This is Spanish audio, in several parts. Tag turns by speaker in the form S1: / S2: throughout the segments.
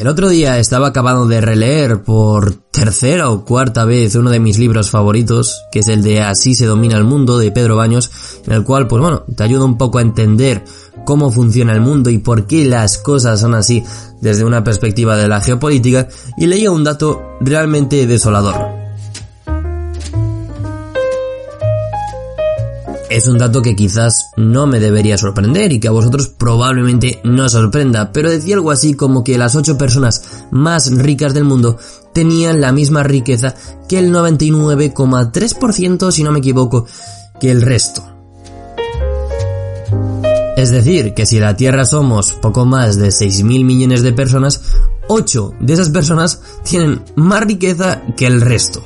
S1: El otro día estaba acabando de releer por tercera o cuarta vez uno de mis libros favoritos, que es el de Así se domina el mundo de Pedro Baños, en el cual, pues bueno, te ayuda un poco a entender cómo funciona el mundo y por qué las cosas son así desde una perspectiva de la geopolítica, y leía un dato realmente desolador. Es un dato que quizás no me debería sorprender y que a vosotros probablemente no sorprenda, pero decía algo así como que las 8 personas más ricas del mundo tenían la misma riqueza que el 99,3% si no me equivoco, que el resto. Es decir, que si la Tierra somos poco más de 6.000 millones de personas, 8 de esas personas tienen más riqueza que el resto.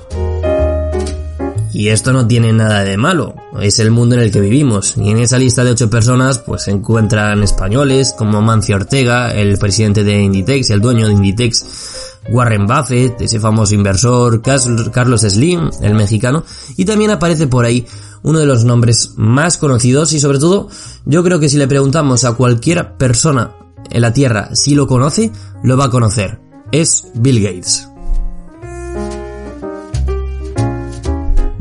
S1: Y esto no tiene nada de malo, es el mundo en el que vivimos. Y en esa lista de ocho personas pues se encuentran españoles como Mancio Ortega, el presidente de Inditex, el dueño de Inditex, Warren Buffett, ese famoso inversor, Carlos Slim, el mexicano, y también aparece por ahí uno de los nombres más conocidos y sobre todo yo creo que si le preguntamos a cualquier persona en la Tierra si lo conoce, lo va a conocer. Es Bill Gates.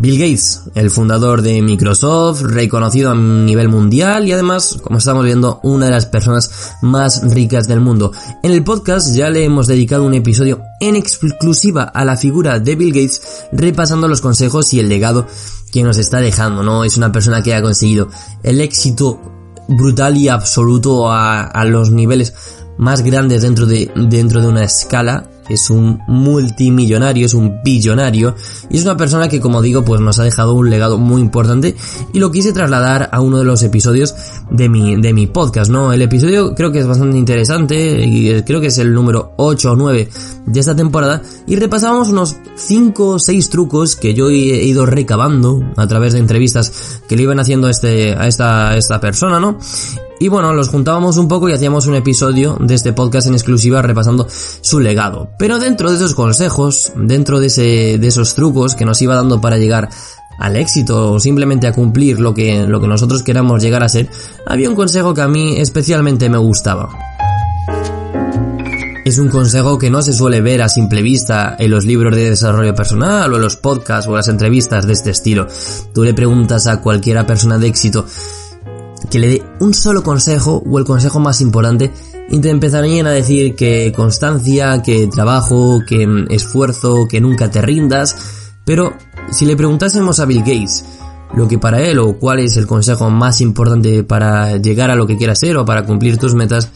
S1: Bill Gates, el fundador de Microsoft, reconocido a nivel mundial y además, como estamos viendo, una de las personas más ricas del mundo. En el podcast ya le hemos dedicado un episodio en exclusiva a la figura de Bill Gates, repasando los consejos y el legado que nos está dejando, ¿no? Es una persona que ha conseguido el éxito brutal y absoluto a, los niveles más grandes dentro de, dentro de una escala es un multimillonario, es un billonario y es una persona que como digo pues nos ha dejado un legado muy importante y lo quise trasladar a uno de los episodios de mi, de mi podcast, ¿no? El episodio creo que es bastante interesante y creo que es el número 8 o 9 de esta temporada y repasamos unos 5 o 6 trucos que yo he ido recabando a través de entrevistas que le iban haciendo este, a esta, a esta persona, ¿no? Y bueno, los juntábamos un poco y hacíamos un episodio de este podcast en exclusiva repasando su legado. Pero dentro de esos consejos, dentro de, ese, de esos trucos que nos iba dando para llegar al éxito o simplemente a cumplir lo que, lo que nosotros queramos llegar a ser, había un consejo que a mí especialmente me gustaba. Es un consejo que no se suele ver a simple vista en los libros de desarrollo personal o en los podcasts o las entrevistas de este estilo. Tú le preguntas a cualquiera persona de éxito que le dé un solo consejo o el consejo más importante y te empezarían a decir que constancia, que trabajo, que esfuerzo, que nunca te rindas, pero si le preguntásemos a Bill Gates lo que para él o cuál es el consejo más importante para llegar a lo que quieras ser o para cumplir tus metas,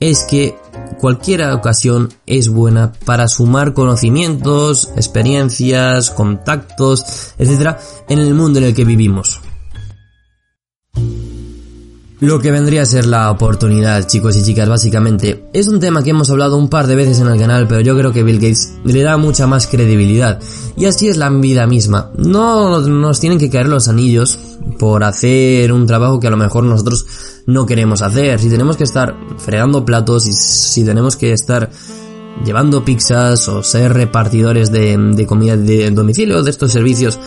S1: es que cualquier ocasión es buena para sumar conocimientos, experiencias, contactos, etc. en el mundo en el que vivimos. Lo que vendría a ser la oportunidad, chicos y chicas, básicamente, es un tema que hemos hablado un par de veces en el canal, pero yo creo que Bill Gates le da mucha más credibilidad. Y así es la vida misma. No nos tienen que caer los anillos por hacer un trabajo que a lo mejor nosotros no queremos hacer. Si tenemos que estar fregando platos y si tenemos que estar llevando pizzas o ser repartidores de, comida de domicilio, de estos servicios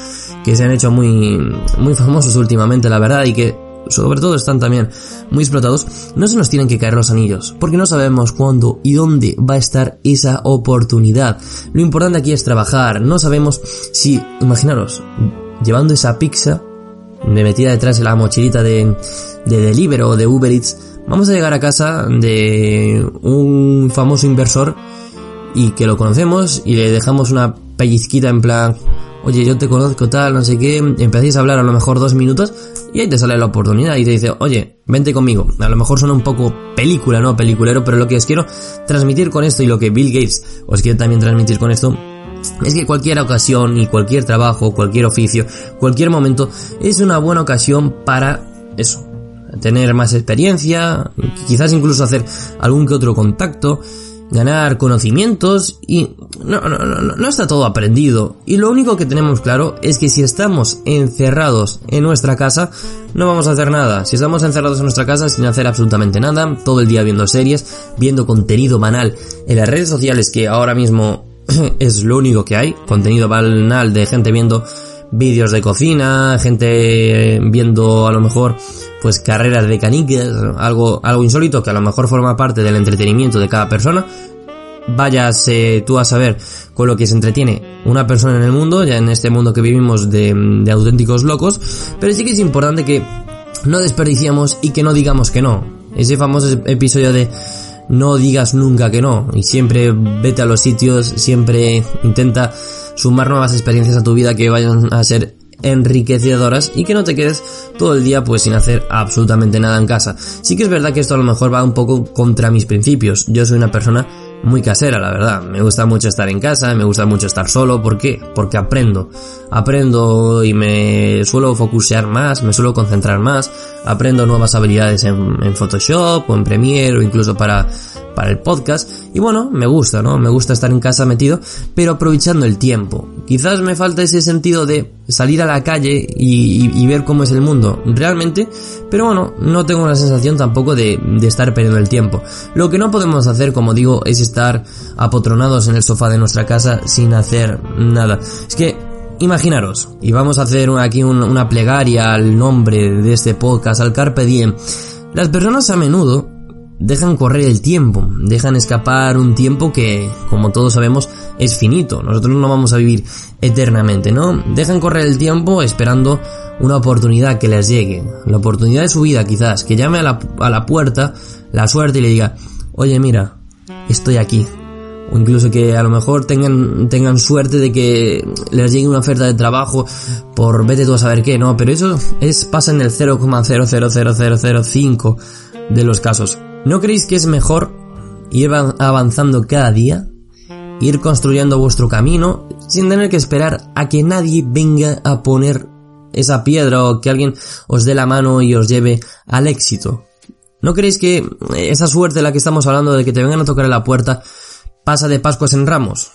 S1: que se han hecho muy, muy famosos últimamente, la verdad, y que sobre todo están también muy explotados, no se nos tienen que caer los anillos, porque no sabemos cuándo y dónde va a estar esa oportunidad. Lo importante aquí es trabajar, no sabemos si, imaginaros, llevando esa pizza de metida detrás de la mochilita de, de Deliveroo o de Uber Eats, vamos a llegar a casa de un famoso inversor y que lo conocemos y le dejamos una pellizquita en plan, oye, yo te conozco tal, no sé qué, empezáis a hablar a lo mejor dos minutos y ahí te sale la oportunidad y te dice, oye, vente conmigo. A lo mejor suena un poco película, ¿no? Peliculero, pero lo que os quiero transmitir con esto y lo que Bill Gates os quiere también transmitir con esto es que cualquier ocasión y cualquier trabajo, cualquier oficio, cualquier momento es una buena ocasión para eso, tener más experiencia, quizás incluso hacer algún que otro contacto, ganar conocimientos y no, no, no, no está todo aprendido. Y lo único que tenemos claro es que si estamos encerrados en nuestra casa, no vamos a hacer nada. Si estamos encerrados en nuestra casa sin hacer absolutamente nada, todo el día viendo series, viendo contenido banal en las redes sociales que ahora mismo es lo único que hay, contenido banal de gente viendo vídeos de cocina, gente viendo a lo mejor pues carreras de caniques, algo, algo insólito que a lo mejor forma parte del entretenimiento de cada persona. Vayas tú a saber con lo que se entretiene una persona en el mundo, ya en este mundo que vivimos de, de auténticos locos, pero sí que es importante que no desperdiciamos y que no digamos que no. Ese famoso episodio de no digas nunca que no y siempre vete a los sitios, siempre intenta sumar nuevas experiencias a tu vida que vayan a ser enriquecedoras y que no te quedes todo el día pues sin hacer absolutamente nada en casa. Sí que es verdad que esto a lo mejor va un poco contra mis principios. Yo soy una persona muy casera, la verdad. Me gusta mucho estar en casa, me gusta mucho estar solo. ¿Por qué? Porque aprendo. Aprendo y me suelo focusear más, me suelo concentrar más. Aprendo nuevas habilidades en, Photoshop o en Premiere o incluso para para el podcast y bueno, me gusta, ¿no? Me gusta estar en casa metido, pero aprovechando el tiempo. Quizás me falta ese sentido de salir a la calle y, ver cómo es el mundo realmente, pero bueno, no tengo la sensación tampoco de, de estar perdiendo el tiempo. Lo que no podemos hacer, como digo, es estar apotronados en el sofá de nuestra casa sin hacer nada. Es que imaginaros, y vamos a hacer aquí una plegaria al nombre de este podcast, al Carpe Diem. Las personas a menudo dejan correr el tiempo, dejan escapar un tiempo que, como todos sabemos, es finito. Nosotros no vamos a vivir eternamente, ¿no? Dejan correr el tiempo esperando una oportunidad que les llegue, la oportunidad de su vida quizás, que llame a la, a la puerta la suerte y le diga, oye mira, estoy aquí. O incluso que a lo mejor tengan, tengan suerte de que les llegue una oferta de trabajo por vete tú a saber qué, ¿no? Pero eso es, pasa en el 0,00005 de los casos. ¿No creéis que es mejor ir avanzando cada día? Ir construyendo vuestro camino sin tener que esperar a que nadie venga a poner esa piedra o que alguien os dé la mano y os lleve al éxito. ¿No creéis que esa suerte de la que estamos hablando de que te vengan a tocar la puerta pasa de Pascuas en Ramos?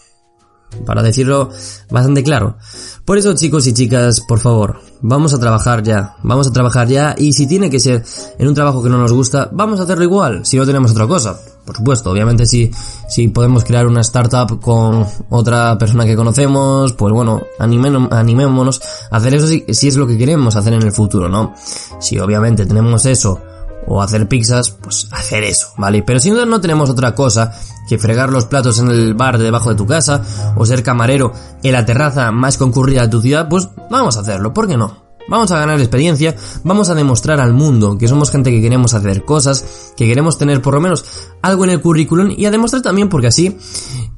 S1: Para decirlo bastante claro. Por eso chicos y chicas, por favor, vamos a trabajar ya, vamos a trabajar ya y si tiene que ser en un trabajo que no nos gusta, vamos a hacerlo igual, si no tenemos otra cosa. Por supuesto, obviamente si, si podemos crear una startup con otra persona que conocemos, pues bueno, animémonos a hacer eso si es lo que queremos hacer en el futuro, ¿no? Si obviamente tenemos eso o hacer pizzas, pues hacer eso, ¿vale? Pero si no, no tenemos otra cosa que fregar los platos en el bar de debajo de tu casa o ser camarero en la terraza más concurrida de tu ciudad, pues vamos a hacerlo, ¿por qué no? Vamos a ganar experiencia, vamos a demostrar al mundo que somos gente que queremos hacer cosas, que queremos tener por lo menos algo en el currículum y a demostrar también porque así,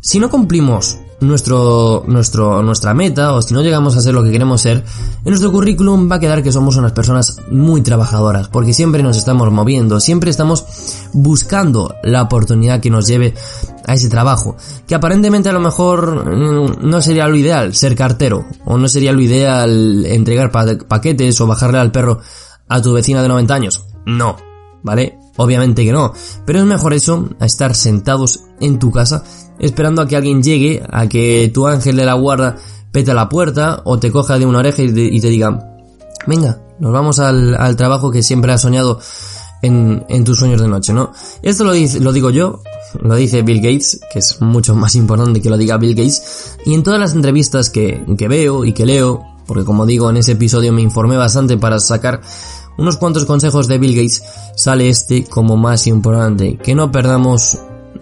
S1: si no cumplimos nuestro, nuestro, nuestra meta o si no llegamos a ser lo que queremos ser, en nuestro currículum va a quedar que somos unas personas muy trabajadoras, porque siempre nos estamos moviendo, siempre estamos buscando la oportunidad que nos lleve a ese trabajo, que aparentemente a lo mejor mm, no sería lo ideal ser cartero, o no sería lo ideal entregar paquetes o bajarle al perro a tu vecina de 90 años. No, ¿vale? Obviamente que no, pero es mejor eso a estar sentados en tu casa esperando a que alguien llegue, a que tu ángel de la guarda pete a la puerta o te coja de una oreja y te, diga, venga, nos vamos al, trabajo que siempre has soñado en, tus sueños de noche, ¿no? Esto lo, lo digo yo, lo dice Bill Gates, que es mucho más importante que lo diga Bill Gates, y en todas las entrevistas que, que veo y que leo, porque como digo, en ese episodio me informé bastante para sacar unos cuantos consejos de Bill Gates, sale este como más importante, que no perdamos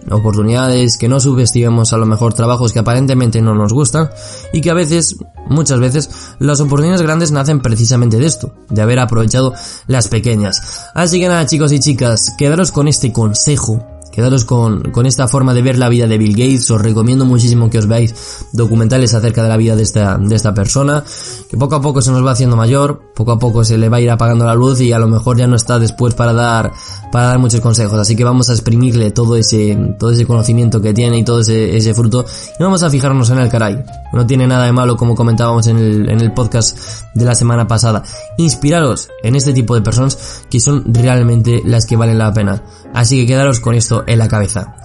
S1: oportunidades, que no subestimemos a lo mejor trabajos que aparentemente no nos gustan y que a veces, muchas veces, las oportunidades grandes nacen precisamente de esto, de haber aprovechado las pequeñas. Así que nada chicos y chicas, quedaros con este consejo Quedaros con, con esta forma de ver la vida de Bill Gates. Os recomiendo muchísimo que os veáis documentales acerca de la vida de esta, de esta persona. Que poco a poco se nos va haciendo mayor. Poco a poco se le va a ir apagando la luz y a lo mejor ya no está después para dar, para dar muchos consejos. Así que vamos a exprimirle todo ese, todo ese conocimiento que tiene y todo ese, ese fruto. Y vamos a fijarnos en el caray No tiene nada de malo, como comentábamos en el, en el podcast de la semana pasada. Inspiraros en este tipo de personas que son realmente las que valen la pena. Así que quedaros con esto en la cabeza.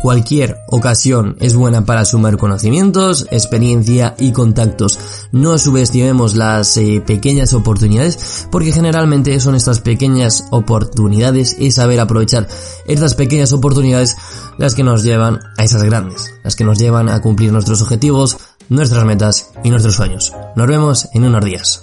S1: Cualquier ocasión es buena para sumar conocimientos, experiencia y contactos. No subestimemos las eh, pequeñas oportunidades porque generalmente son estas pequeñas oportunidades y saber aprovechar estas pequeñas oportunidades las que nos llevan a esas grandes, las que nos llevan a cumplir nuestros objetivos, nuestras metas y nuestros sueños. Nos vemos en unos días.